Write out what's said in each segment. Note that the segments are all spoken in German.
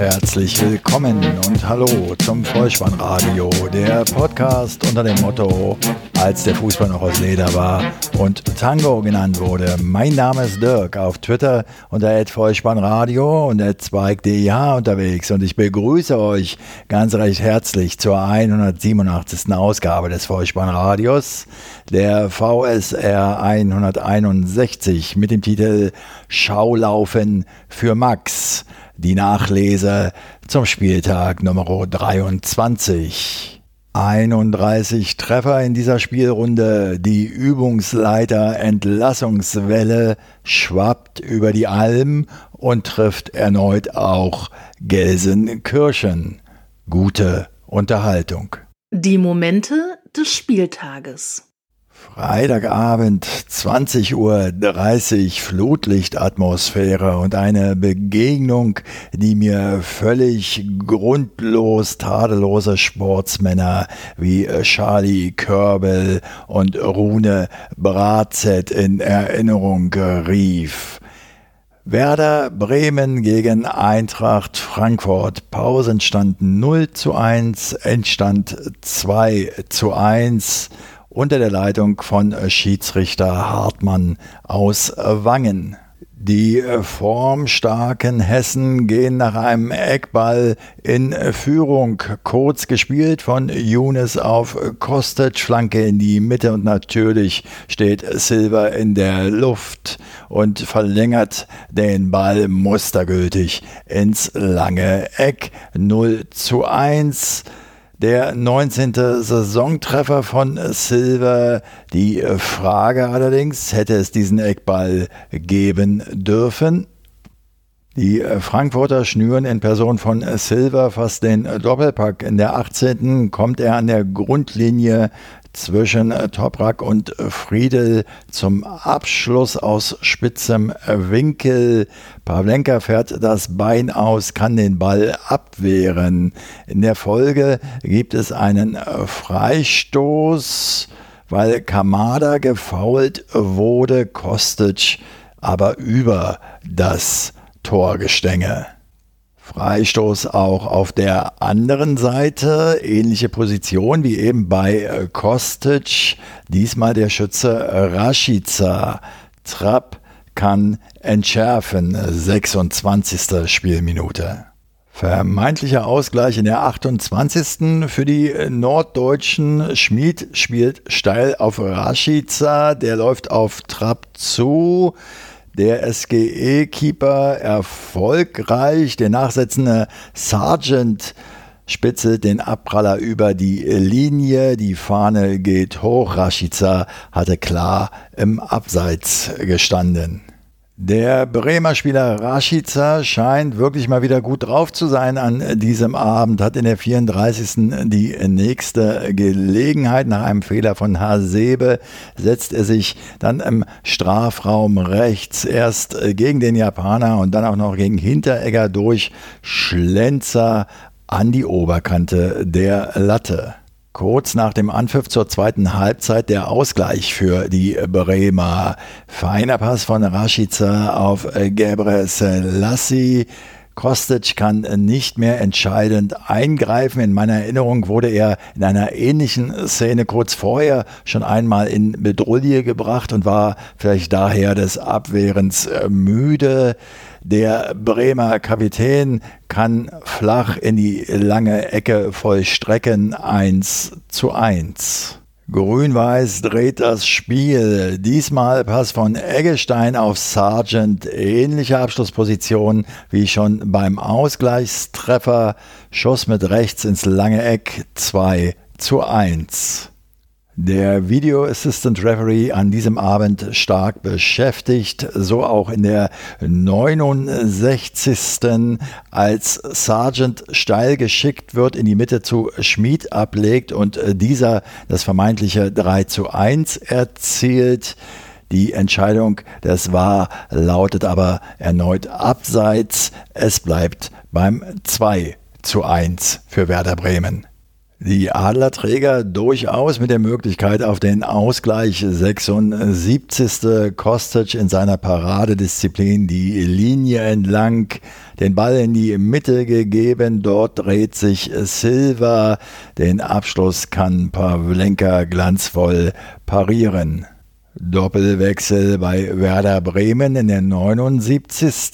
Herzlich willkommen und hallo zum Vollspannradio, der Podcast unter dem Motto, als der Fußball noch aus Leder war und Tango genannt wurde. Mein Name ist Dirk, auf Twitter unter Vollspannradio und @zweig.deh unterwegs und ich begrüße euch ganz recht herzlich zur 187. Ausgabe des Vollspannradios, der VSR 161 mit dem Titel Schaulaufen für Max die Nachlese zum Spieltag Nummer 23. 31 Treffer in dieser Spielrunde. Die Übungsleiter Entlassungswelle schwappt über die Alm und trifft erneut auch Gelsenkirchen. Gute Unterhaltung. Die Momente des Spieltages. Freitagabend, 20.30 Uhr, Flutlichtatmosphäre und eine Begegnung, die mir völlig grundlos tadellose Sportsmänner wie Charlie Körbel und Rune Bratzett in Erinnerung rief. Werder Bremen gegen Eintracht Frankfurt. Pausenstand 0 zu 1, Endstand 2 zu 1 unter der Leitung von äh, Schiedsrichter Hartmann aus Wangen. Die äh, formstarken Hessen gehen nach einem Eckball in Führung. Kurz gespielt von Younes auf Kostic, Flanke in die Mitte und natürlich steht Silver in der Luft und verlängert den Ball mustergültig ins lange Eck. 0 zu 1. Der 19. Saisontreffer von Silver. Die Frage allerdings, hätte es diesen Eckball geben dürfen? Die Frankfurter schnüren in Person von Silver fast den Doppelpack. In der 18. kommt er an der Grundlinie zwischen Toprak und Friedel zum Abschluss aus spitzem Winkel. Pavlenka fährt das Bein aus, kann den Ball abwehren. In der Folge gibt es einen Freistoß, weil Kamada gefault wurde, Kostic aber über das Torgestänge. Freistoß auch auf der anderen Seite, ähnliche Position wie eben bei äh, Kostic, diesmal der Schütze Rashica. Trapp kann entschärfen, 26. Spielminute. Vermeintlicher Ausgleich in der 28. für die Norddeutschen. Schmid spielt steil auf Rashica, der läuft auf Trapp zu. Der SGE-Keeper erfolgreich. Der nachsetzende Sergeant spitzelt den Abpraller über die Linie. Die Fahne geht hoch. Rashica hatte klar im Abseits gestanden. Der Bremer Spieler Rashica scheint wirklich mal wieder gut drauf zu sein an diesem Abend, hat in der 34. die nächste Gelegenheit. Nach einem Fehler von Hasebe setzt er sich dann im Strafraum rechts erst gegen den Japaner und dann auch noch gegen Hinteregger durch Schlenzer an die Oberkante der Latte. Kurz nach dem Anpfiff zur zweiten Halbzeit der Ausgleich für die Bremer. Feiner Pass von Rashica auf Gebre Selassie. Kostic kann nicht mehr entscheidend eingreifen. In meiner Erinnerung wurde er in einer ähnlichen Szene kurz vorher schon einmal in Bedrulle gebracht und war vielleicht daher des Abwehrens müde. Der Bremer Kapitän kann flach in die lange Ecke vollstrecken 1 zu 1. Grün-Weiß dreht das Spiel. Diesmal Pass von Eggestein auf Sargent. Ähnliche Abschlussposition wie schon beim Ausgleichstreffer. Schuss mit rechts ins lange Eck 2 zu 1. Der Video Assistant Referee an diesem Abend stark beschäftigt, so auch in der 69. als Sergeant steil geschickt wird, in die Mitte zu Schmid ablegt und dieser das vermeintliche 3 zu 1 erzielt. Die Entscheidung des war lautet aber erneut abseits. Es bleibt beim 2 zu 1 für Werder Bremen. Die Adlerträger durchaus mit der Möglichkeit auf den Ausgleich 76. Kostic in seiner Paradedisziplin die Linie entlang, den Ball in die Mitte gegeben, dort dreht sich Silva, den Abschluss kann Pavlenka glanzvoll parieren. Doppelwechsel bei Werder Bremen in der 79.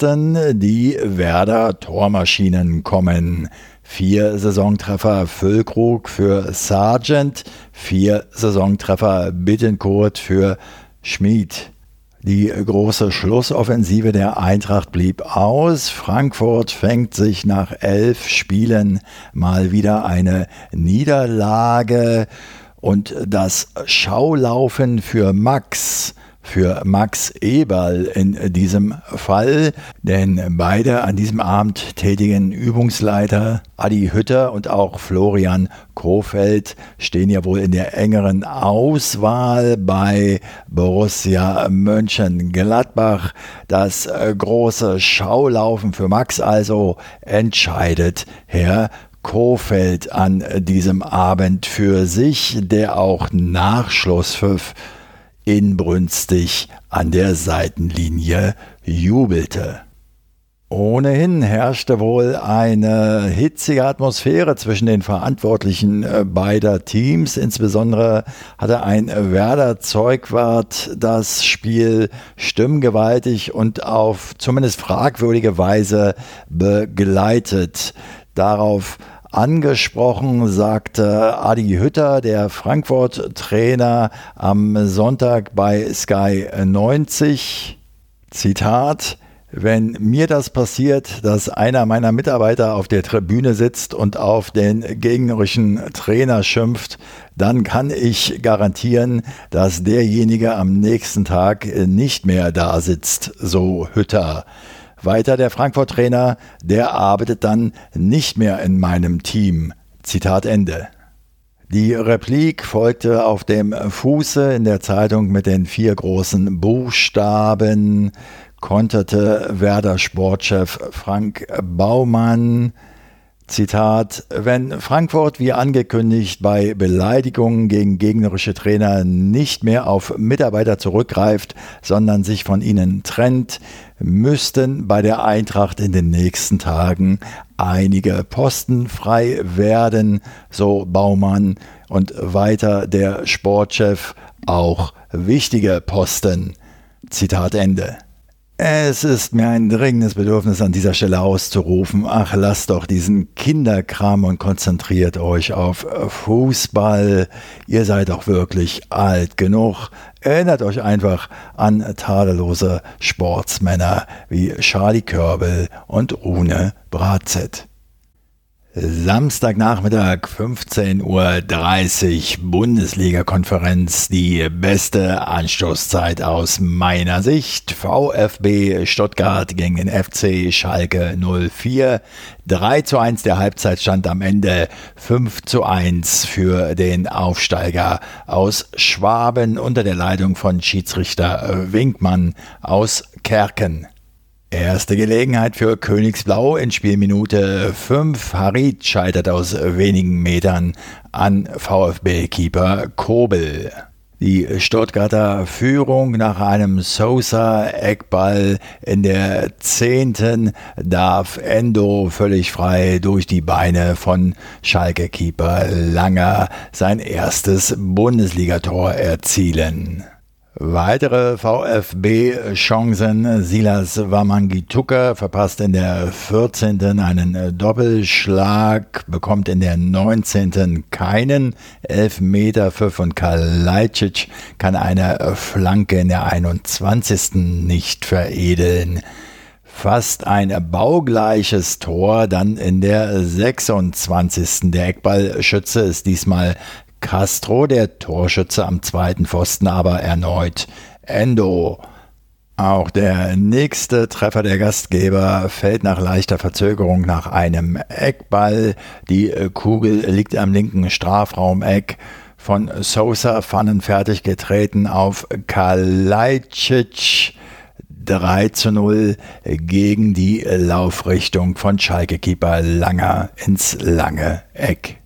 Die Werder Tormaschinen kommen. Vier Saisontreffer Füllkrug für Sargent, vier Saisontreffer Bittencourt für Schmid. Die große Schlussoffensive der Eintracht blieb aus. Frankfurt fängt sich nach elf Spielen mal wieder eine Niederlage und das Schaulaufen für Max für Max Eberl in diesem Fall, denn beide an diesem Abend tätigen Übungsleiter Adi Hütter und auch Florian Kofeld stehen ja wohl in der engeren Auswahl bei Borussia Mönchengladbach. Das große Schaulaufen für Max also entscheidet Herr Kofeld an diesem Abend für sich, der auch nach Schlusspfiff inbrünstig an der Seitenlinie jubelte. Ohnehin herrschte wohl eine hitzige Atmosphäre zwischen den Verantwortlichen äh, beider Teams. Insbesondere hatte ein Werder Zeugwart das Spiel stimmgewaltig und auf zumindest fragwürdige Weise begleitet. Darauf angesprochen, sagte Adi Hütter, der Frankfurt-Trainer, am Sonntag bei Sky 90. Zitat, wenn mir das passiert, dass einer meiner Mitarbeiter auf der Tribüne sitzt und auf den gegnerischen Trainer schimpft, dann kann ich garantieren, dass derjenige am nächsten Tag nicht mehr da sitzt, so Hütter. Weiter der Frankfurt-Trainer, der arbeitet dann nicht mehr in meinem Team. Zitat Ende. Die Replik folgte auf dem Fuße in der Zeitung mit den vier großen Buchstaben, konterte Werder Sportchef Frank Baumann. Zitat, wenn Frankfurt wie angekündigt bei Beleidigungen gegen gegnerische Trainer nicht mehr auf Mitarbeiter zurückgreift, sondern sich von ihnen trennt, müssten bei der Eintracht in den nächsten Tagen einige Posten frei werden, so Baumann und weiter der Sportchef auch wichtige Posten. Zitat Ende. Es ist mir ein dringendes Bedürfnis an dieser Stelle auszurufen, ach lasst doch diesen Kinderkram und konzentriert euch auf Fußball. Ihr seid doch wirklich alt genug. Erinnert euch einfach an tadellose Sportsmänner wie Charlie Körbel und Rune Bratzett. Samstagnachmittag 15.30 Uhr Bundesliga-Konferenz. Die beste Anstoßzeit aus meiner Sicht. VfB Stuttgart gegen den FC Schalke 04. 3 zu 1 der Halbzeitstand am Ende. 5 zu 1 für den Aufsteiger aus Schwaben unter der Leitung von Schiedsrichter Winkmann aus Kerken. Erste Gelegenheit für Königsblau in Spielminute 5. Harit scheitert aus wenigen Metern an VfB-Keeper Kobel. Die Stuttgarter Führung nach einem Sosa-Eckball in der zehnten darf Endo völlig frei durch die Beine von Schalke-Keeper Langer sein erstes Bundesligator erzielen. Weitere VfB-Chancen. Silas Wamangituka verpasst in der 14. einen Doppelschlag, bekommt in der 19. keinen Elfmeter für von Kalajdzic, kann eine Flanke in der 21. nicht veredeln fast ein baugleiches Tor, dann in der 26. Der Eckballschütze ist diesmal Castro, der Torschütze am zweiten Pfosten, aber erneut Endo. Auch der nächste Treffer der Gastgeber fällt nach leichter Verzögerung nach einem Eckball. Die Kugel liegt am linken Strafraumeck. Von Sosa pfannenfertig getreten auf Kalajdzic. 3 zu 0 gegen die Laufrichtung von Schalke-Keeper Langer ins lange Eck.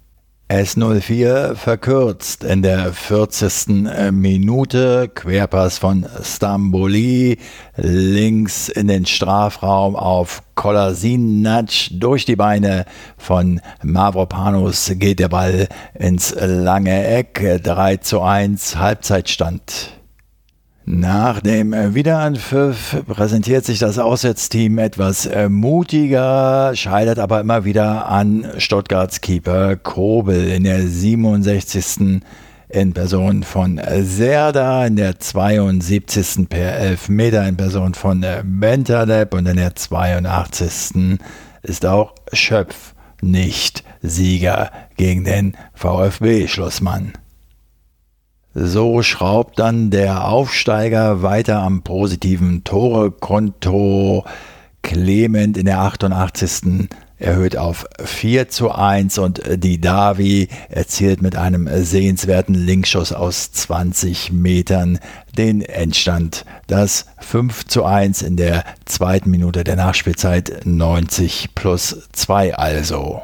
S04 verkürzt in der 40. Äh, Minute. Querpass von Stamboli links in den Strafraum auf Kolasinac durch die Beine von Mavropanos geht der Ball ins lange Eck. 3 zu 1 Halbzeitstand. Nach dem Wiederanpfiff präsentiert sich das Auswärtsteam etwas äh, mutiger, scheitert aber immer wieder an Stuttgarts Keeper Kobel in der 67. in Person von Serda, in der 72. per Elfmeter in Person von Bentaleb und in der 82. ist auch Schöpf nicht Sieger gegen den VfB-Schlussmann. So schraubt dann der Aufsteiger weiter am positiven Torekonto. Clement in der 88. erhöht auf 4 zu 1 und die Davi erzielt mit einem sehenswerten Linkschuss aus 20 Metern den Endstand. Das 5 zu 1 in der zweiten Minute der Nachspielzeit 90 plus 2 also.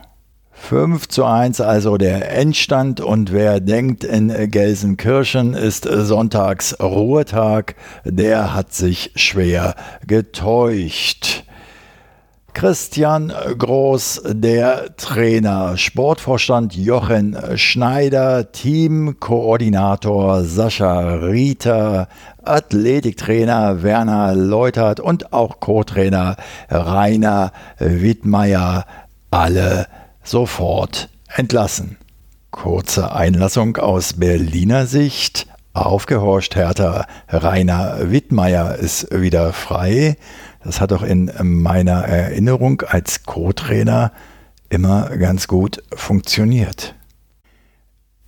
5 zu 1 also der Endstand und wer denkt, in Gelsenkirchen ist sonntags Ruhetag, der hat sich schwer getäuscht. Christian Groß, der Trainer, Sportvorstand Jochen Schneider, Teamkoordinator Sascha Rieter, Athletiktrainer Werner Leutert und auch Co-Trainer Rainer Wittmeier, alle sofort entlassen. Kurze Einlassung aus Berliner Sicht. Aufgehorcht Hertha Rainer Wittmeier ist wieder frei. Das hat doch in meiner Erinnerung als Co-Trainer immer ganz gut funktioniert.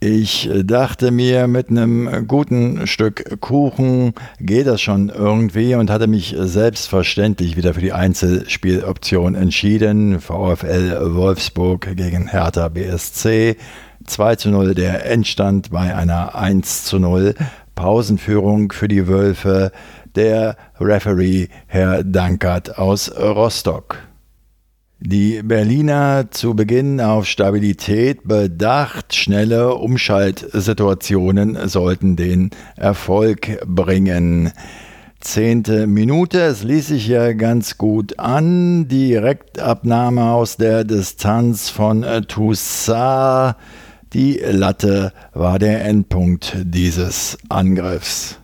Ich dachte mir, mit einem guten Stück Kuchen geht das schon irgendwie und hatte mich selbstverständlich wieder für die Einzelspieloption entschieden. VfL Wolfsburg gegen Hertha BSC. 2 zu 0 der Endstand bei einer 1 zu 0 Pausenführung für die Wölfe. Der Referee Herr Dankert aus Rostock. Die Berliner zu Beginn auf Stabilität bedacht, schnelle Umschaltsituationen sollten den Erfolg bringen. Zehnte Minute, es ließ sich ja ganz gut an. Direktabnahme aus der Distanz von Toussaint. Die Latte war der Endpunkt dieses Angriffs.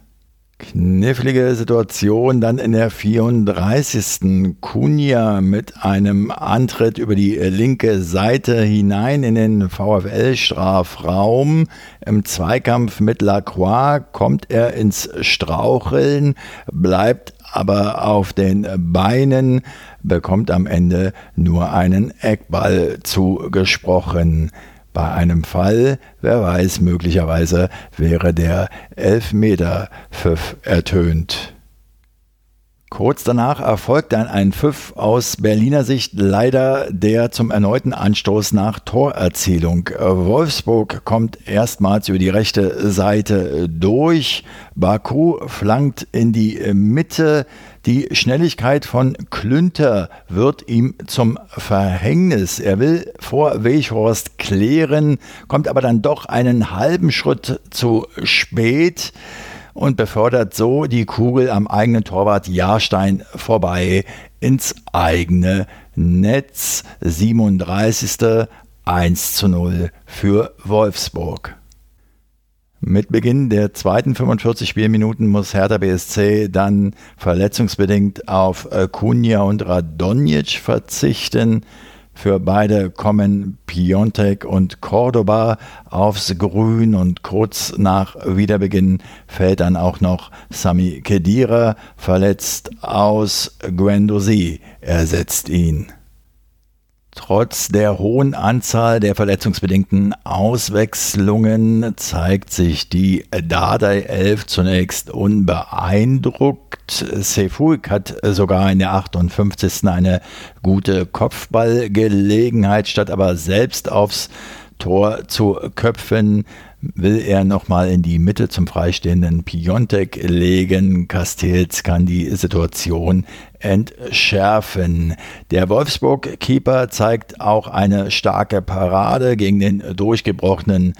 Knifflige Situation dann in der 34. Kunja mit einem Antritt über die linke Seite hinein in den VfL-Strafraum. Im Zweikampf mit Lacroix kommt er ins Straucheln, bleibt aber auf den Beinen, bekommt am Ende nur einen Eckball zugesprochen. Bei einem Fall, wer weiß, möglicherweise wäre der Elfmeter-Pfiff ertönt. Kurz danach erfolgt dann ein Pfiff aus Berliner Sicht leider der zum erneuten Anstoß nach Torerzielung. Wolfsburg kommt erstmals über die rechte Seite durch. Baku flankt in die Mitte. Die Schnelligkeit von Klünter wird ihm zum Verhängnis. Er will vor Weichhorst klären, kommt aber dann doch einen halben Schritt zu spät und befördert so die Kugel am eigenen Torwart Jahrstein vorbei ins eigene Netz. 37. 1 zu 0 für Wolfsburg. Mit Beginn der zweiten 45 Spielminuten muss Hertha BSC dann verletzungsbedingt auf Kunja und Radonjic verzichten. Für beide kommen Piontek und Cordoba aufs Grün und kurz nach Wiederbeginn fällt dann auch noch Sami Kedira verletzt aus. Guendouzi ersetzt ihn. Trotz der hohen Anzahl der verletzungsbedingten Auswechslungen zeigt sich die Dardai 11 zunächst unbeeindruckt. Sefulk hat sogar in der 58. eine gute Kopfballgelegenheit, statt aber selbst aufs Tor zu köpfen, will er nochmal in die Mitte zum freistehenden Piontek legen. Castells kann die Situation entschärfen. Der Wolfsburg-Keeper zeigt auch eine starke Parade gegen den durchgebrochenen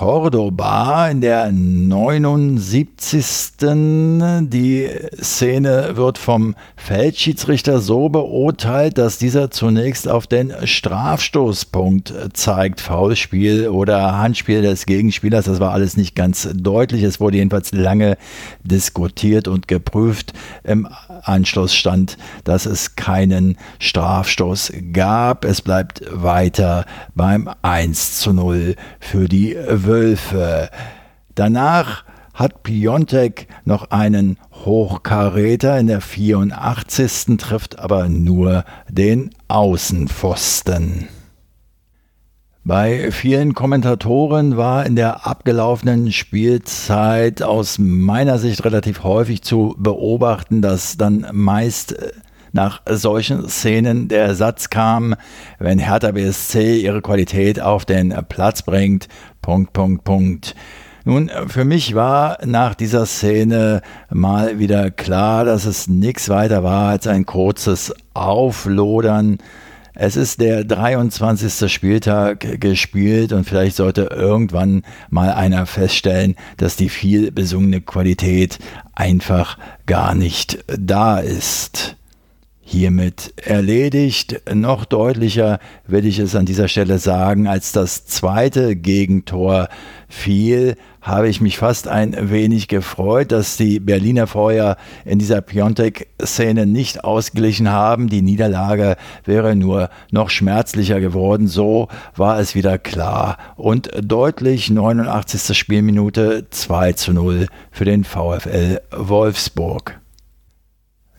Cordoba in der 79. Die Szene wird vom Feldschiedsrichter so beurteilt, dass dieser zunächst auf den Strafstoßpunkt zeigt. Foulspiel oder Handspiel des Gegenspielers, das war alles nicht ganz deutlich. Es wurde jedenfalls lange diskutiert und geprüft. Im Anschluss stand, dass es keinen Strafstoß gab. Es bleibt weiter beim 1 zu 0 für die Wölfe. Danach hat Piontek noch einen Hochkaräter in der 84. trifft aber nur den Außenpfosten. Bei vielen Kommentatoren war in der abgelaufenen Spielzeit aus meiner Sicht relativ häufig zu beobachten, dass dann meist äh, nach solchen Szenen der Satz kam, wenn Hertha BSC ihre Qualität auf den Platz bringt, Punkt, Punkt, Punkt. Nun, für mich war nach dieser Szene mal wieder klar, dass es nichts weiter war als ein kurzes Auflodern. Es ist der 23. Spieltag gespielt und vielleicht sollte irgendwann mal einer feststellen, dass die viel besungene Qualität einfach gar nicht da ist hiermit erledigt. Noch deutlicher will ich es an dieser Stelle sagen, als das zweite Gegentor fiel, habe ich mich fast ein wenig gefreut, dass die Berliner vorher in dieser Piontek-Szene nicht ausgeglichen haben. Die Niederlage wäre nur noch schmerzlicher geworden. So war es wieder klar und deutlich 89. Spielminute 2 zu 0 für den VfL Wolfsburg.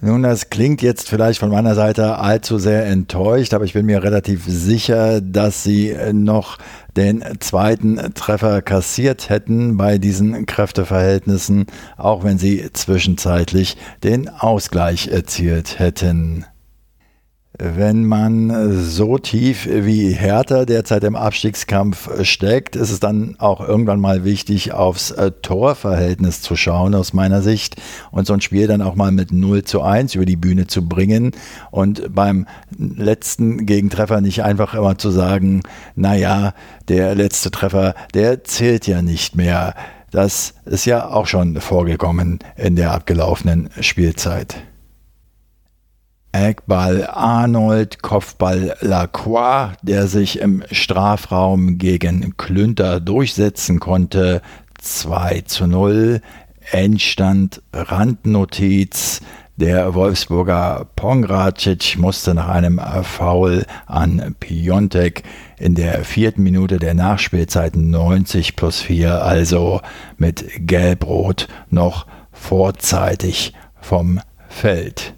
Nun, das klingt jetzt vielleicht von meiner Seite allzu sehr enttäuscht, aber ich bin mir relativ sicher, dass sie noch den zweiten Treffer kassiert hätten bei diesen Kräfteverhältnissen, auch wenn sie zwischenzeitlich den Ausgleich erzielt hätten. Wenn man so tief wie Hertha derzeit im Abstiegskampf steckt, ist es dann auch irgendwann mal wichtig, aufs äh, Torverhältnis zu schauen, aus meiner Sicht, und so ein Spiel dann auch mal mit 0 zu 1 über die Bühne zu bringen und beim letzten Gegentreffer nicht einfach immer zu sagen, naja, der letzte Treffer, der zählt ja nicht mehr. Das ist ja auch schon vorgekommen in der abgelaufenen Spielzeit. Eckball Arnold, Kopfball Lacroix, der sich im Strafraum gegen Klünter durchsetzen konnte. 2 zu 0. Endstand Randnotiz. Der Wolfsburger Pongracic musste nach einem Foul an Piontek in der vierten Minute der Nachspielzeit 90 plus 4, also mit Gelbrot noch vorzeitig vom Feld.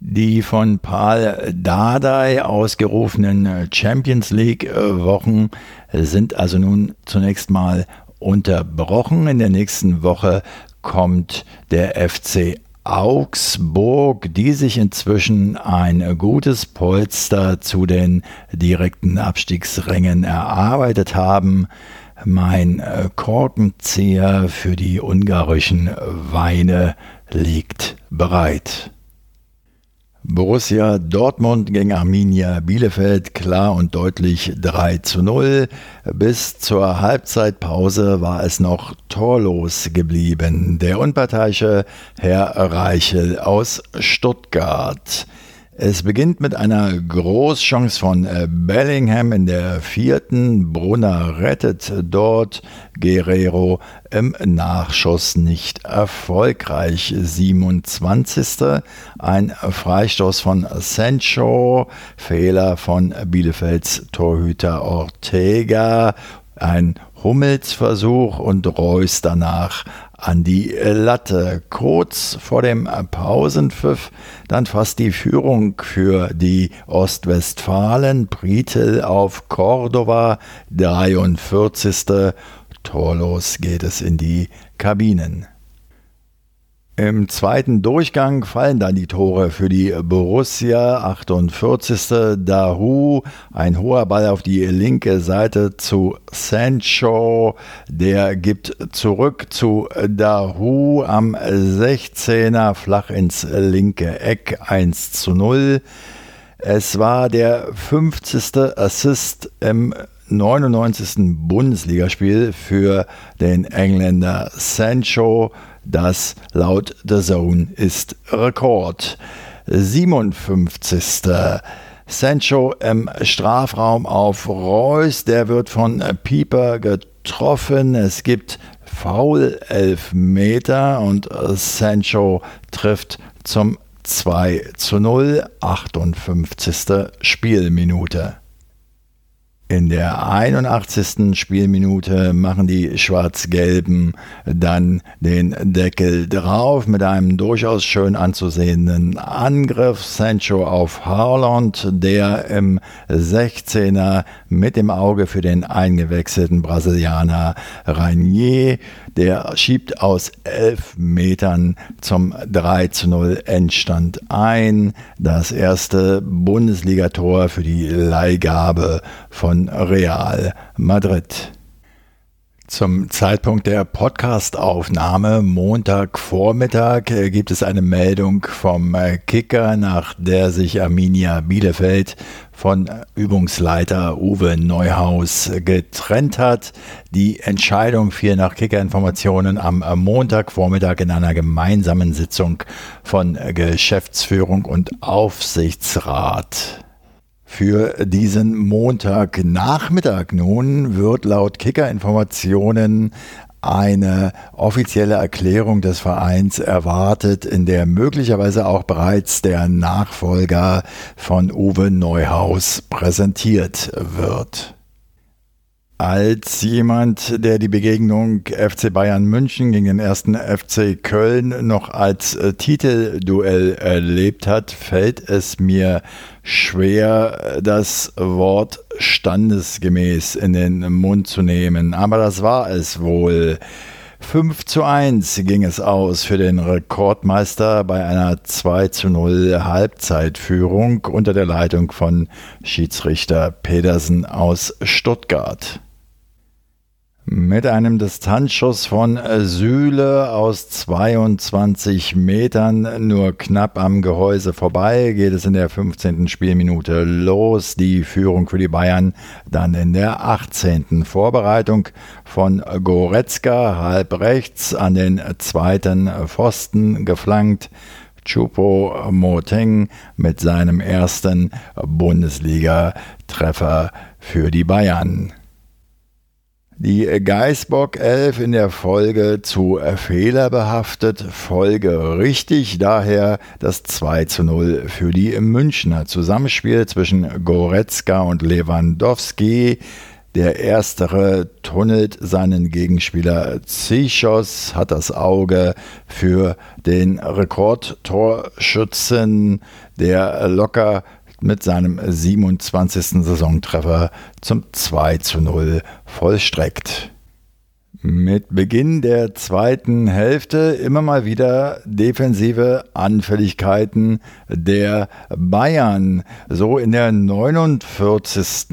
Die von Paul Dardai ausgerufenen Champions League-Wochen sind also nun zunächst mal unterbrochen. In der nächsten Woche kommt der FC Augsburg, die sich inzwischen ein gutes Polster zu den direkten Abstiegsrängen erarbeitet haben. Mein Korkenzieher für die ungarischen Weine liegt bereit. Borussia Dortmund gegen Arminia Bielefeld klar und deutlich 3 zu 0. Bis zur Halbzeitpause war es noch torlos geblieben. Der unparteiische Herr Reichel aus Stuttgart. Es beginnt mit einer Großchance von äh, Bellingham in der vierten. Brunner rettet dort. Guerrero im Nachschuss nicht erfolgreich. 27. Ein Freistoß von Sancho. Fehler von Bielefelds Torhüter Ortega. Ein Hummelsversuch und Reus danach an die Latte. Kurz vor dem Pausenpfiff dann fast die Führung für die Ostwestfalen. Britel auf Cordova, 43. Torlos geht es in die Kabinen. Im zweiten Durchgang fallen dann die Tore für die Borussia. 48. Dahu, ein hoher Ball auf die linke Seite zu Sancho. Der gibt zurück zu Dahu am 16er flach ins linke Eck 1 zu 0. Es war der 50. Assist im 99. Bundesligaspiel für den Engländer Sancho. Das laut The Zone ist Rekord. 57. Sancho im Strafraum auf Reus. Der wird von Pieper getroffen. Es gibt Foul Elfmeter und Sancho trifft zum 2 zu 0, 58. Spielminute. In der 81. Spielminute machen die Schwarz-Gelben dann den Deckel drauf mit einem durchaus schön anzusehenden Angriff. Sancho auf Haaland, der im 16er mit dem Auge für den eingewechselten Brasilianer Ranier der schiebt aus elf Metern zum 3 zu 0 Endstand ein. Das erste Bundesligator für die Leihgabe von Real Madrid. Zum Zeitpunkt der Podcastaufnahme, Montagvormittag, gibt es eine Meldung vom Kicker, nach der sich Arminia Bielefeld von Übungsleiter Uwe Neuhaus getrennt hat. Die Entscheidung fiel nach Kickerinformationen am Montagvormittag in einer gemeinsamen Sitzung von Geschäftsführung und Aufsichtsrat. Für diesen Montagnachmittag nun wird laut Kickerinformationen eine offizielle Erklärung des Vereins erwartet, in der möglicherweise auch bereits der Nachfolger von Uwe Neuhaus präsentiert wird. Als jemand, der die Begegnung FC Bayern München gegen den ersten FC Köln noch als äh, Titelduell erlebt hat, fällt es mir schwer, das Wort standesgemäß in den Mund zu nehmen. Aber das war es wohl. 5 zu 1 ging es aus für den Rekordmeister bei einer 2 zu 0 Halbzeitführung unter der Leitung von Schiedsrichter Pedersen aus Stuttgart. Mit einem Distanzschuss von Sühle aus 22 Metern nur knapp am Gehäuse vorbei geht es in der 15. Spielminute los. Die Führung für die Bayern dann in der 18. Vorbereitung von Goretzka halb rechts an den zweiten Pfosten geflankt. Chupo Moteng mit seinem ersten Bundesliga-Treffer für die Bayern. Die Geißbock 11 in der Folge zu Fehler behaftet, Folge richtig, daher das 2 zu 0 für die Münchner. Zusammenspiel zwischen Goretzka und Lewandowski. Der erstere tunnelt seinen Gegenspieler Zichos, hat das Auge für den Rekordtorschützen, der locker mit seinem 27. Saisontreffer zum 2 zu 0 vollstreckt. Mit Beginn der zweiten Hälfte immer mal wieder defensive Anfälligkeiten der Bayern. So in der 49.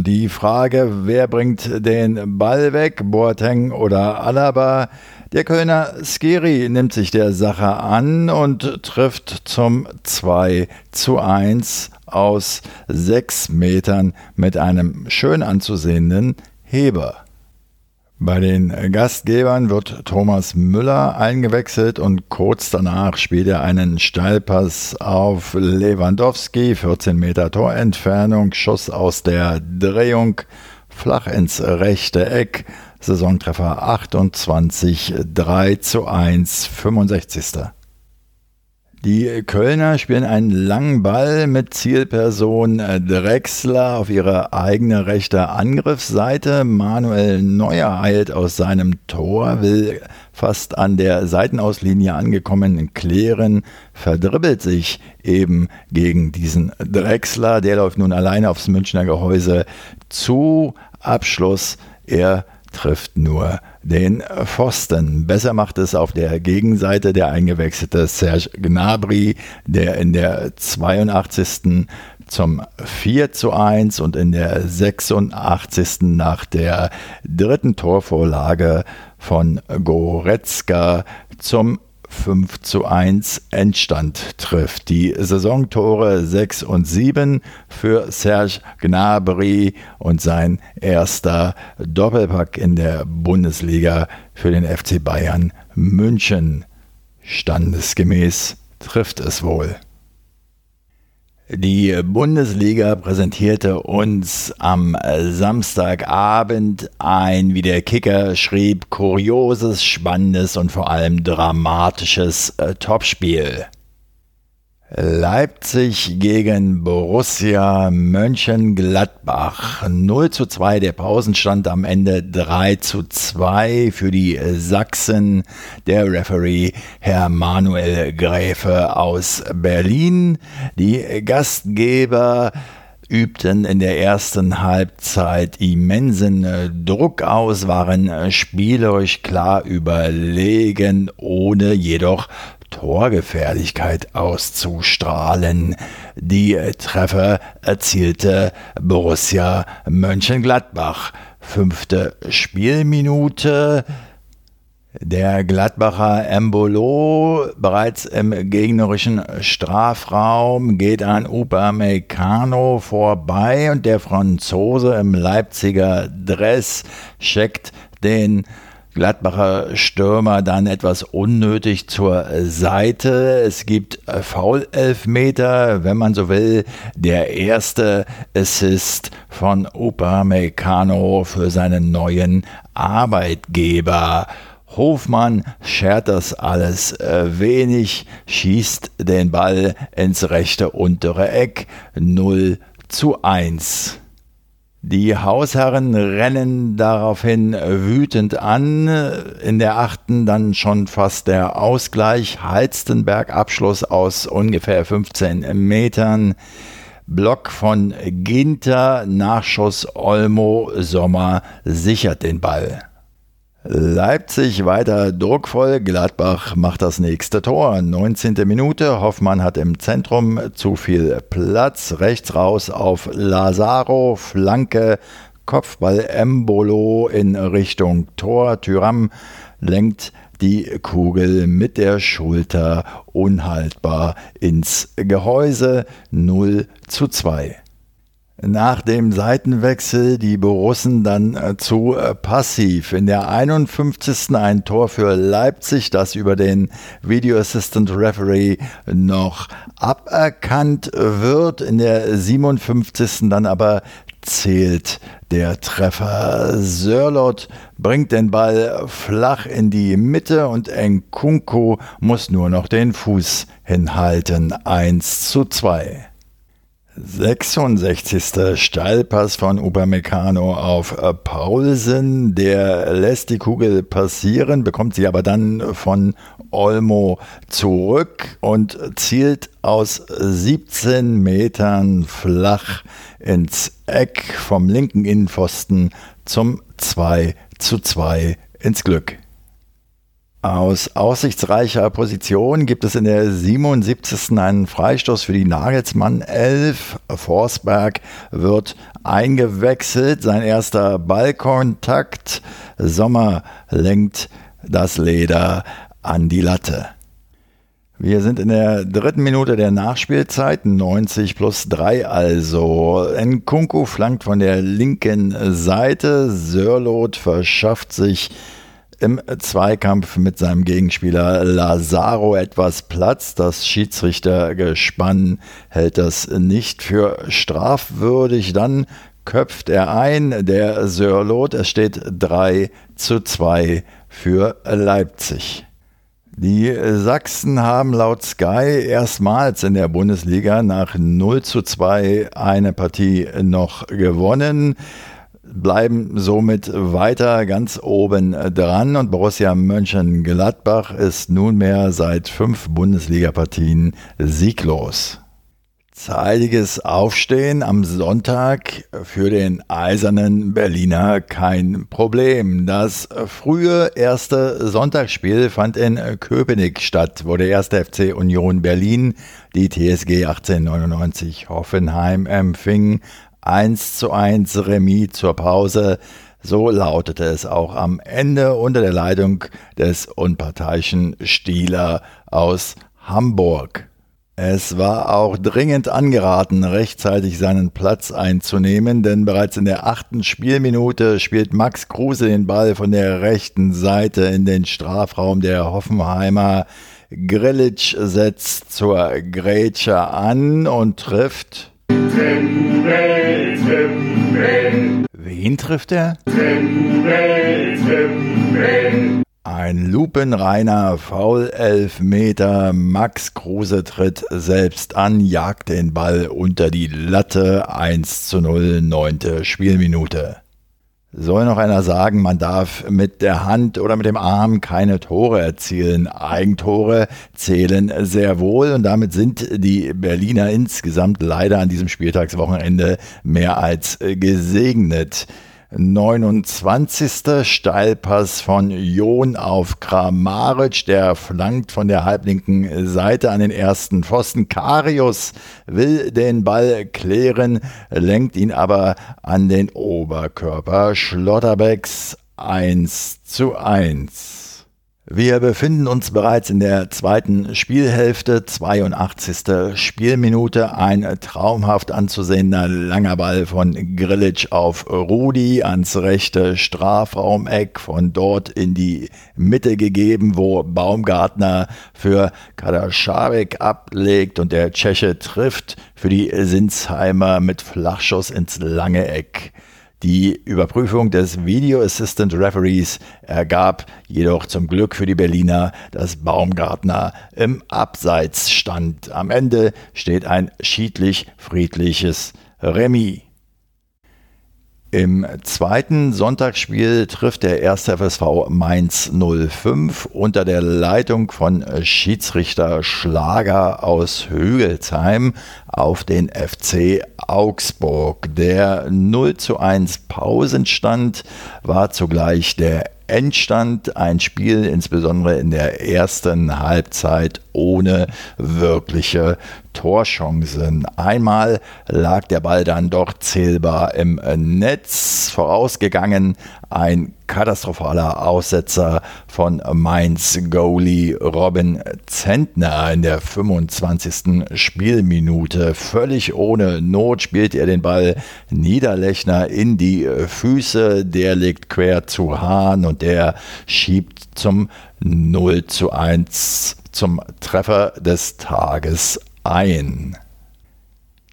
Die Frage, wer bringt den Ball weg, Boateng oder Alaba? Der Kölner Skiri nimmt sich der Sache an und trifft zum 2 zu 1 aus sechs Metern mit einem schön anzusehenden Heber. Bei den Gastgebern wird Thomas Müller eingewechselt und kurz danach spielt er einen Steilpass auf Lewandowski, 14 Meter Torentfernung, Schuss aus der Drehung, flach ins rechte Eck, Saisontreffer 28, 3 zu 1, 65. Die Kölner spielen einen langen Ball mit Zielperson Drexler auf ihre eigene rechte Angriffsseite. Manuel Neuer eilt aus seinem Tor, will fast an der Seitenauslinie angekommen klären, verdribbelt sich eben gegen diesen Drexler. Der läuft nun alleine aufs Münchner Gehäuse zu. Abschluss, er trifft nur den Pfosten. Besser macht es auf der Gegenseite der eingewechselte Serge Gnabry, der in der 82 zum 4 zu 1 und in der 86. nach der dritten Torvorlage von Goretzka zum 5 zu 1 Endstand trifft. Die Saisontore 6 und 7 für Serge Gnabry und sein erster Doppelpack in der Bundesliga für den FC Bayern München. Standesgemäß trifft es wohl. Die Bundesliga präsentierte uns am Samstagabend ein, wie der Kicker schrieb, kurioses, spannendes und vor allem dramatisches äh, Topspiel. Leipzig gegen Borussia Mönchengladbach. 0 zu 2 der Pausenstand am Ende 3 zu 2 für die Sachsen. Der Referee Herr Manuel Gräfe aus Berlin. Die Gastgeber übten in der ersten Halbzeit immensen Druck aus, waren spielerisch klar überlegen, ohne jedoch Torgefährlichkeit auszustrahlen. Die Treffer erzielte Borussia Mönchengladbach. Fünfte Spielminute. Der Gladbacher Embolo bereits im gegnerischen Strafraum geht an Upamecano vorbei und der Franzose im Leipziger Dress checkt den Gladbacher Stürmer dann etwas unnötig zur Seite. Es gibt Foul-Elfmeter, wenn man so will. Der erste Assist von Upamecano für seinen neuen Arbeitgeber. Hofmann schert das alles äh, wenig, schießt den Ball ins rechte untere Eck 0 zu 1. Die Hausherren rennen daraufhin wütend an. In der achten dann schon fast der Ausgleich. Halstenberg-Abschluss aus ungefähr 15 Metern. Block von Ginter, Nachschuss Olmo, Sommer sichert den Ball. Leipzig weiter druckvoll, Gladbach macht das nächste Tor. 19. Minute, Hoffmann hat im Zentrum zu viel Platz, rechts raus auf Lazaro, Flanke, Kopfball Embolo in Richtung Tor. Tyram lenkt die Kugel mit der Schulter unhaltbar ins Gehäuse 0 zu 2 nach dem Seitenwechsel die Borussen dann äh, zu äh, passiv. In der 51. ein Tor für Leipzig, das über den Video Assistant Referee noch aberkannt wird. In der 57. dann aber zählt der Treffer. Sörlot bringt den Ball flach in die Mitte und Nkunku muss nur noch den Fuß hinhalten. 1 zu 2. 66. Steilpass von Upamecano auf äh, Paulsen. Der lässt die Kugel passieren, bekommt sie aber dann von Olmo zurück und zielt aus 17 Metern flach ins Eck vom linken Innenpfosten zum 2 zu 2 ins Glück. Aus aussichtsreicher Position gibt es in der 77. einen Freistoß für die Nagelsmann 11. Forsberg wird eingewechselt. Sein erster Ballkontakt. Sommer lenkt das Leder an die Latte. Wir sind in der dritten Minute der Nachspielzeit, 90 plus 3 also. Nkunku flankt von der linken Seite. Sörlot verschafft sich im Zweikampf mit seinem Gegenspieler Lazaro etwas Platz. Das Schiedsrichtergespann hält das nicht für strafwürdig. Dann köpft er ein, der Sörlot. Es steht 3 zu 2 für Leipzig. Die Sachsen haben laut Sky erstmals in der Bundesliga nach 0 zu 2 eine Partie noch gewonnen bleiben somit weiter ganz oben dran und Borussia Mönchengladbach ist nunmehr seit fünf Bundesligapartien sieglos. Zeitiges Aufstehen am Sonntag für den eisernen Berliner kein Problem. Das frühe erste Sonntagsspiel fand in Köpenick statt, wo der erste FC Union Berlin die TSG 1899 Hoffenheim empfing. 1 zu 1 Remis zur Pause. So lautete es auch am Ende unter der Leitung des unparteiischen Stieler aus Hamburg. Es war auch dringend angeraten, rechtzeitig seinen Platz einzunehmen, denn bereits in der achten Spielminute spielt Max Kruse den Ball von der rechten Seite in den Strafraum der Hoffenheimer. Grillitsch setzt zur Grätsche an und trifft. Timbel, Timbel. Wen trifft er? Timbel, Timbel. Ein lupenreiner Foul-Elfmeter. Max Kruse tritt selbst an, jagt den Ball unter die Latte. 1 zu 0, neunte Spielminute. Soll noch einer sagen, man darf mit der Hand oder mit dem Arm keine Tore erzielen. Eigentore zählen sehr wohl und damit sind die Berliner insgesamt leider an diesem Spieltagswochenende mehr als gesegnet. 29. Steilpass von Jon auf Kramaric, der flankt von der halblinken Seite an den ersten Pfosten. Karius will den Ball klären, lenkt ihn aber an den Oberkörper. Schlotterbecks 1 zu 1. Wir befinden uns bereits in der zweiten Spielhälfte, 82. Spielminute. Ein traumhaft anzusehender langer Ball von Grillitsch auf Rudi ans rechte Strafraumeck, von dort in die Mitte gegeben, wo Baumgartner für Kadascharek ablegt und der Tscheche trifft für die Sinsheimer mit Flachschuss ins lange Eck. Die Überprüfung des Video Assistant Referees ergab jedoch zum Glück für die Berliner, dass Baumgartner im Abseits stand. Am Ende steht ein schiedlich-friedliches Remis. Im zweiten Sonntagsspiel trifft der 1. FSV Mainz 05 unter der Leitung von Schiedsrichter Schlager aus Hügelsheim auf den FC Augsburg. Der 0 zu 1 Pausenstand war zugleich der Endstand ein Spiel, insbesondere in der ersten Halbzeit, ohne wirkliche Torchancen. Einmal lag der Ball dann doch zählbar im Netz. Vorausgegangen ein katastrophaler Aussetzer von Mainz Goalie Robin Zentner in der 25. Spielminute. Völlig ohne Not spielt er den Ball Niederlechner in die Füße. Der legt quer zu Hahn und der schiebt zum 0 zu 1 zum Treffer des Tages ein.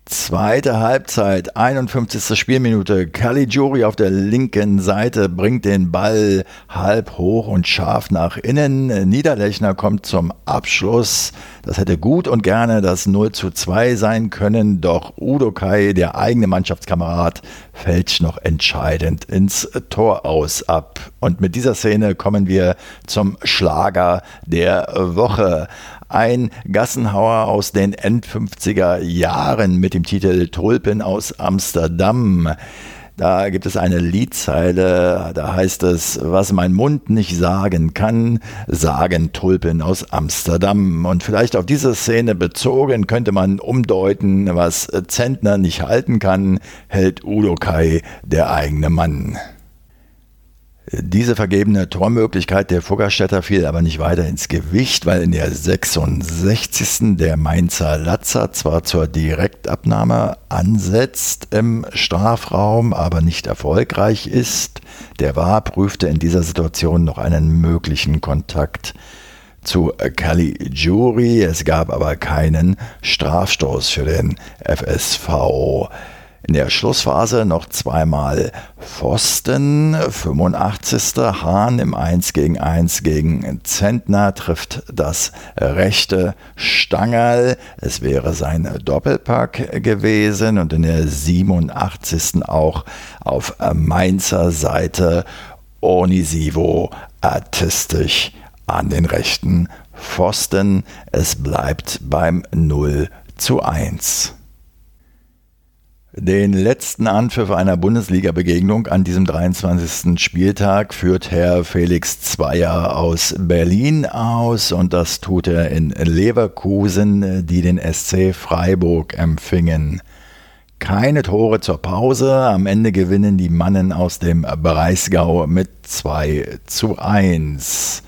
Zweite Halbzeit, 51. Spielminute. Caligiuri auf der linken Seite bringt den Ball halb hoch und scharf nach innen. Niederlechner kommt zum Abschluss. Das hätte gut und gerne das 0 zu 2 sein können, doch Udo Kai, der eigene Mannschaftskamerad, fällt noch entscheidend ins Tor aus ab. Und mit dieser Szene kommen wir zum Schlager der Woche ein Gassenhauer aus den End-50er Jahren mit dem Titel Tulpen aus Amsterdam. Da gibt es eine Liedzeile, da heißt es, was mein Mund nicht sagen kann, sagen Tulpen aus Amsterdam. Und vielleicht auf diese Szene bezogen könnte man umdeuten, was Zentner nicht halten kann, hält Udo Kai der eigene Mann. Diese vergebene Tormöglichkeit der Fuggerstädter fiel aber nicht weiter ins Gewicht, weil in der 66. der Mainzer Latzer zwar zur Direktabnahme ansetzt im Strafraum, aber nicht erfolgreich ist. Der war prüfte in dieser Situation noch einen möglichen Kontakt zu Caligiuri. Es gab aber keinen Strafstoß für den FSV. In der Schlussphase noch zweimal Pfosten, 85. Hahn im 1 gegen 1 gegen Zentner trifft das rechte Stangerl. Es wäre sein Doppelpack gewesen und in der 87. auch auf Mainzer Seite Onisivo artistisch an den rechten Pfosten. Es bleibt beim 0 zu 1. Den letzten Anpfiff einer Bundesliga-Begegnung an diesem 23. Spieltag führt Herr Felix Zweier aus Berlin aus und das tut er in Leverkusen, die den SC Freiburg empfingen. Keine Tore zur Pause, am Ende gewinnen die Mannen aus dem Breisgau mit 2 zu 1.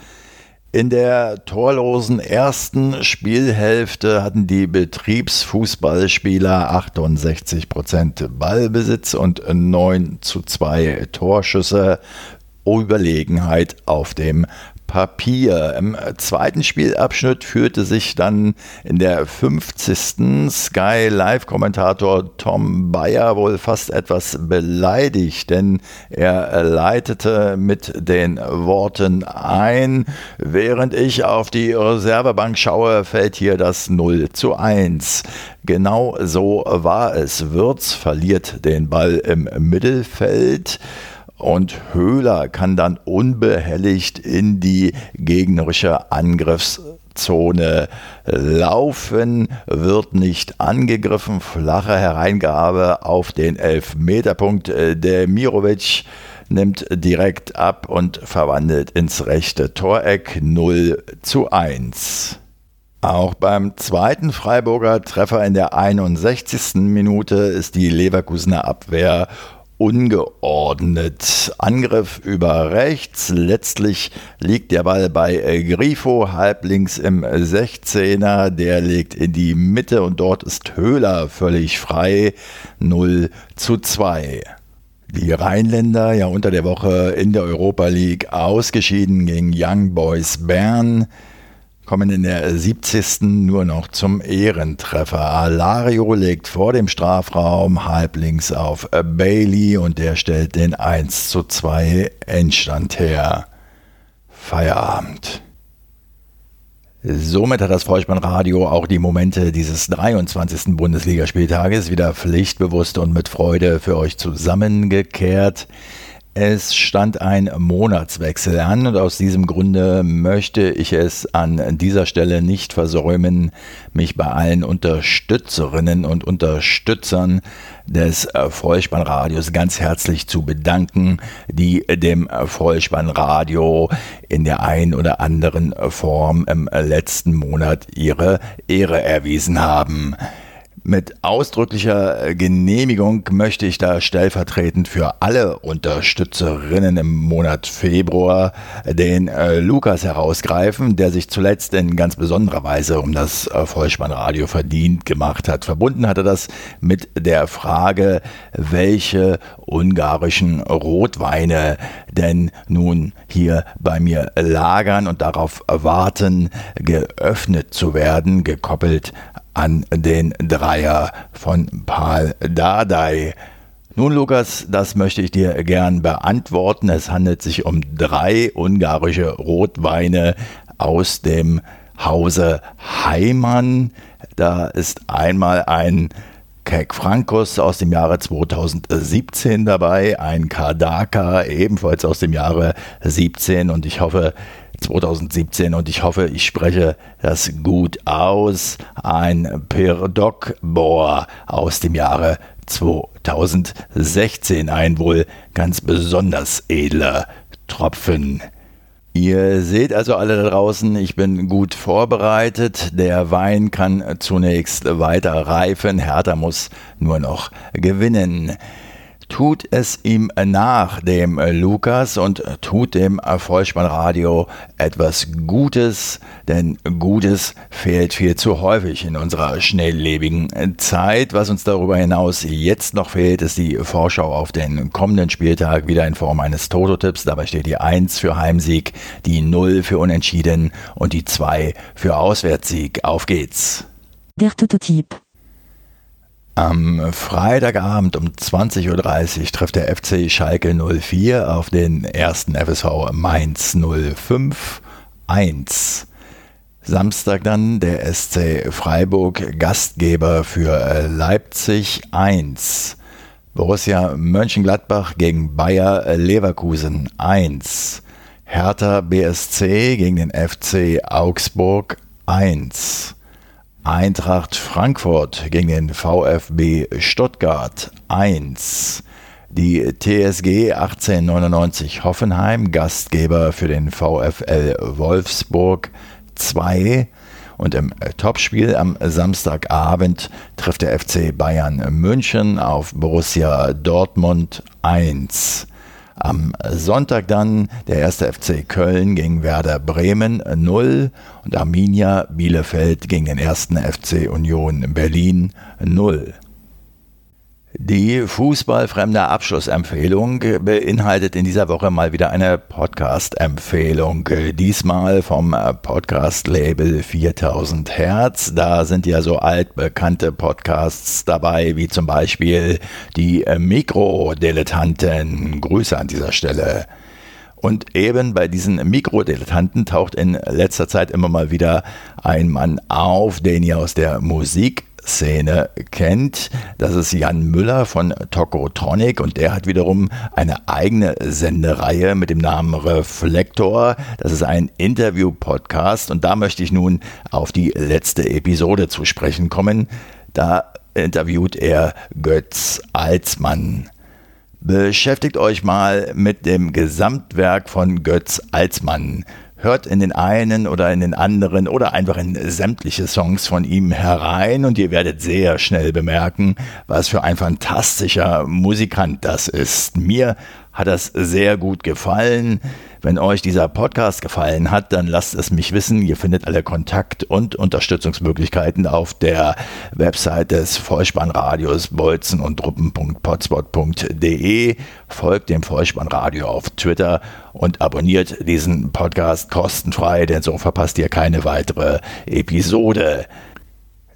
In der torlosen ersten Spielhälfte hatten die Betriebsfußballspieler 68% Ballbesitz und 9 zu 2 Torschüsse. Überlegenheit auf dem Papier. Im zweiten Spielabschnitt führte sich dann in der 50. Sky Live-Kommentator Tom Bayer wohl fast etwas beleidigt, denn er leitete mit den Worten ein, während ich auf die Reservebank schaue, fällt hier das 0 zu 1. Genau so war es. Würz verliert den Ball im Mittelfeld und Höhler kann dann unbehelligt in die gegnerische Angriffszone laufen, wird nicht angegriffen, flache Hereingabe auf den Elfmeterpunkt. Der Mirovic nimmt direkt ab und verwandelt ins rechte Toreck 0 zu 1. Auch beim zweiten Freiburger Treffer in der 61. Minute ist die Leverkusener Abwehr ungeordnet. Angriff über rechts. Letztlich liegt der Ball bei äh, Grifo halblinks im 16er. Der legt in die Mitte und dort ist Höhler völlig frei. 0 zu 2. Die Rheinländer ja unter der Woche in der Europa League ausgeschieden gegen Young Boys Bern kommen in der 70. nur noch zum Ehrentreffer. Alario legt vor dem Strafraum halblinks auf Bailey und der stellt den 1 zu 2 Endstand her. Feierabend. Somit hat das Vollspannradio auch die Momente dieses 23. Bundesligaspieltages wieder pflichtbewusst und mit Freude für euch zusammengekehrt. Es stand ein Monatswechsel an und aus diesem Grunde möchte ich es an dieser Stelle nicht versäumen, mich bei allen Unterstützerinnen und Unterstützern des Vollspannradios ganz herzlich zu bedanken, die dem Vollspannradio in der ein oder anderen Form im letzten Monat ihre Ehre erwiesen haben. Mit ausdrücklicher äh, Genehmigung möchte ich da stellvertretend für alle Unterstützerinnen im Monat Februar den äh, Lukas herausgreifen, der sich zuletzt in ganz besonderer Weise um das äh, Vollspannradio verdient gemacht hat. Verbunden hatte das mit der Frage, welche ungarischen Rotweine denn nun hier bei mir lagern und darauf warten, geöffnet zu werden, gekoppelt an den Dreier von Paul Dardai. Nun, Lukas, das möchte ich dir gern beantworten. Es handelt sich um drei ungarische Rotweine aus dem Hause Heimann. Da ist einmal ein Kek Frankus aus dem Jahre 2017 dabei, ein Kardaka ebenfalls aus dem Jahre 17 und ich hoffe, 2017 und ich hoffe, ich spreche das gut aus. Ein Pirdok-Bohr aus dem Jahre 2016. Ein wohl ganz besonders edler Tropfen. Ihr seht also alle da draußen, ich bin gut vorbereitet. Der Wein kann zunächst weiter reifen. Hertha muss nur noch gewinnen tut es ihm nach, dem Lukas, und tut dem Vollspannradio etwas Gutes, denn Gutes fehlt viel zu häufig in unserer schnelllebigen Zeit. Was uns darüber hinaus jetzt noch fehlt, ist die Vorschau auf den kommenden Spieltag, wieder in Form eines Toto-Tipps. Dabei steht die 1 für Heimsieg, die 0 für Unentschieden und die 2 für Auswärtssieg. Auf geht's! Der Toto-Tipp. Am Freitagabend um 20.30 Uhr trifft der FC Schalke 04 auf den ersten FSV Mainz 05 1. Samstag dann der SC Freiburg Gastgeber für Leipzig 1. Borussia Mönchengladbach gegen Bayer Leverkusen 1. Hertha BSC gegen den FC Augsburg 1. Eintracht Frankfurt gegen den VfB Stuttgart 1. Die TSG 1899 Hoffenheim, Gastgeber für den VfL Wolfsburg 2. Und im Topspiel am Samstagabend trifft der FC Bayern München auf Borussia Dortmund 1. Am Sonntag dann der erste FC Köln gegen Werder Bremen 0 und Arminia Bielefeld gegen den ersten FC Union Berlin 0. Die fußballfremde Abschlussempfehlung beinhaltet in dieser Woche mal wieder eine Podcast-Empfehlung. Diesmal vom Podcast-Label 4000 Hertz. Da sind ja so altbekannte Podcasts dabei, wie zum Beispiel die Mikrodilettanten. Grüße an dieser Stelle. Und eben bei diesen Mikrodilettanten taucht in letzter Zeit immer mal wieder ein Mann auf, den ihr aus der Musik Szene kennt. Das ist Jan Müller von Tokotronic und der hat wiederum eine eigene Sendereihe mit dem Namen Reflektor. Das ist ein Interview-Podcast und da möchte ich nun auf die letzte Episode zu sprechen kommen. Da interviewt er Götz Alsmann. Beschäftigt euch mal mit dem Gesamtwerk von Götz Alsmann hört in den einen oder in den anderen oder einfach in sämtliche Songs von ihm herein und ihr werdet sehr schnell bemerken, was für ein fantastischer Musikant das ist. Mir hat das sehr gut gefallen. Wenn euch dieser Podcast gefallen hat, dann lasst es mich wissen. Ihr findet alle Kontakt- und Unterstützungsmöglichkeiten auf der Website des Vollspannradios bolzen und truppen.potspot.de. Folgt dem Vollspannradio auf Twitter und abonniert diesen Podcast kostenfrei, denn so verpasst ihr keine weitere Episode.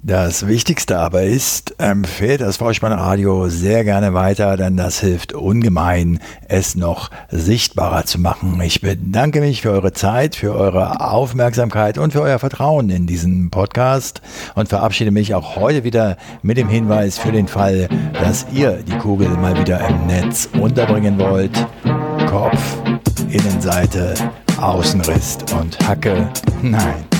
Das Wichtigste aber ist, empfehlt das Vollspannradio sehr gerne weiter, denn das hilft ungemein, es noch sichtbarer zu machen. Ich bedanke mich für eure Zeit, für eure Aufmerksamkeit und für euer Vertrauen in diesen Podcast und verabschiede mich auch heute wieder mit dem Hinweis für den Fall, dass ihr die Kugel mal wieder im Netz unterbringen wollt. Kopf, Innenseite, Außenriss und Hacke. Nein.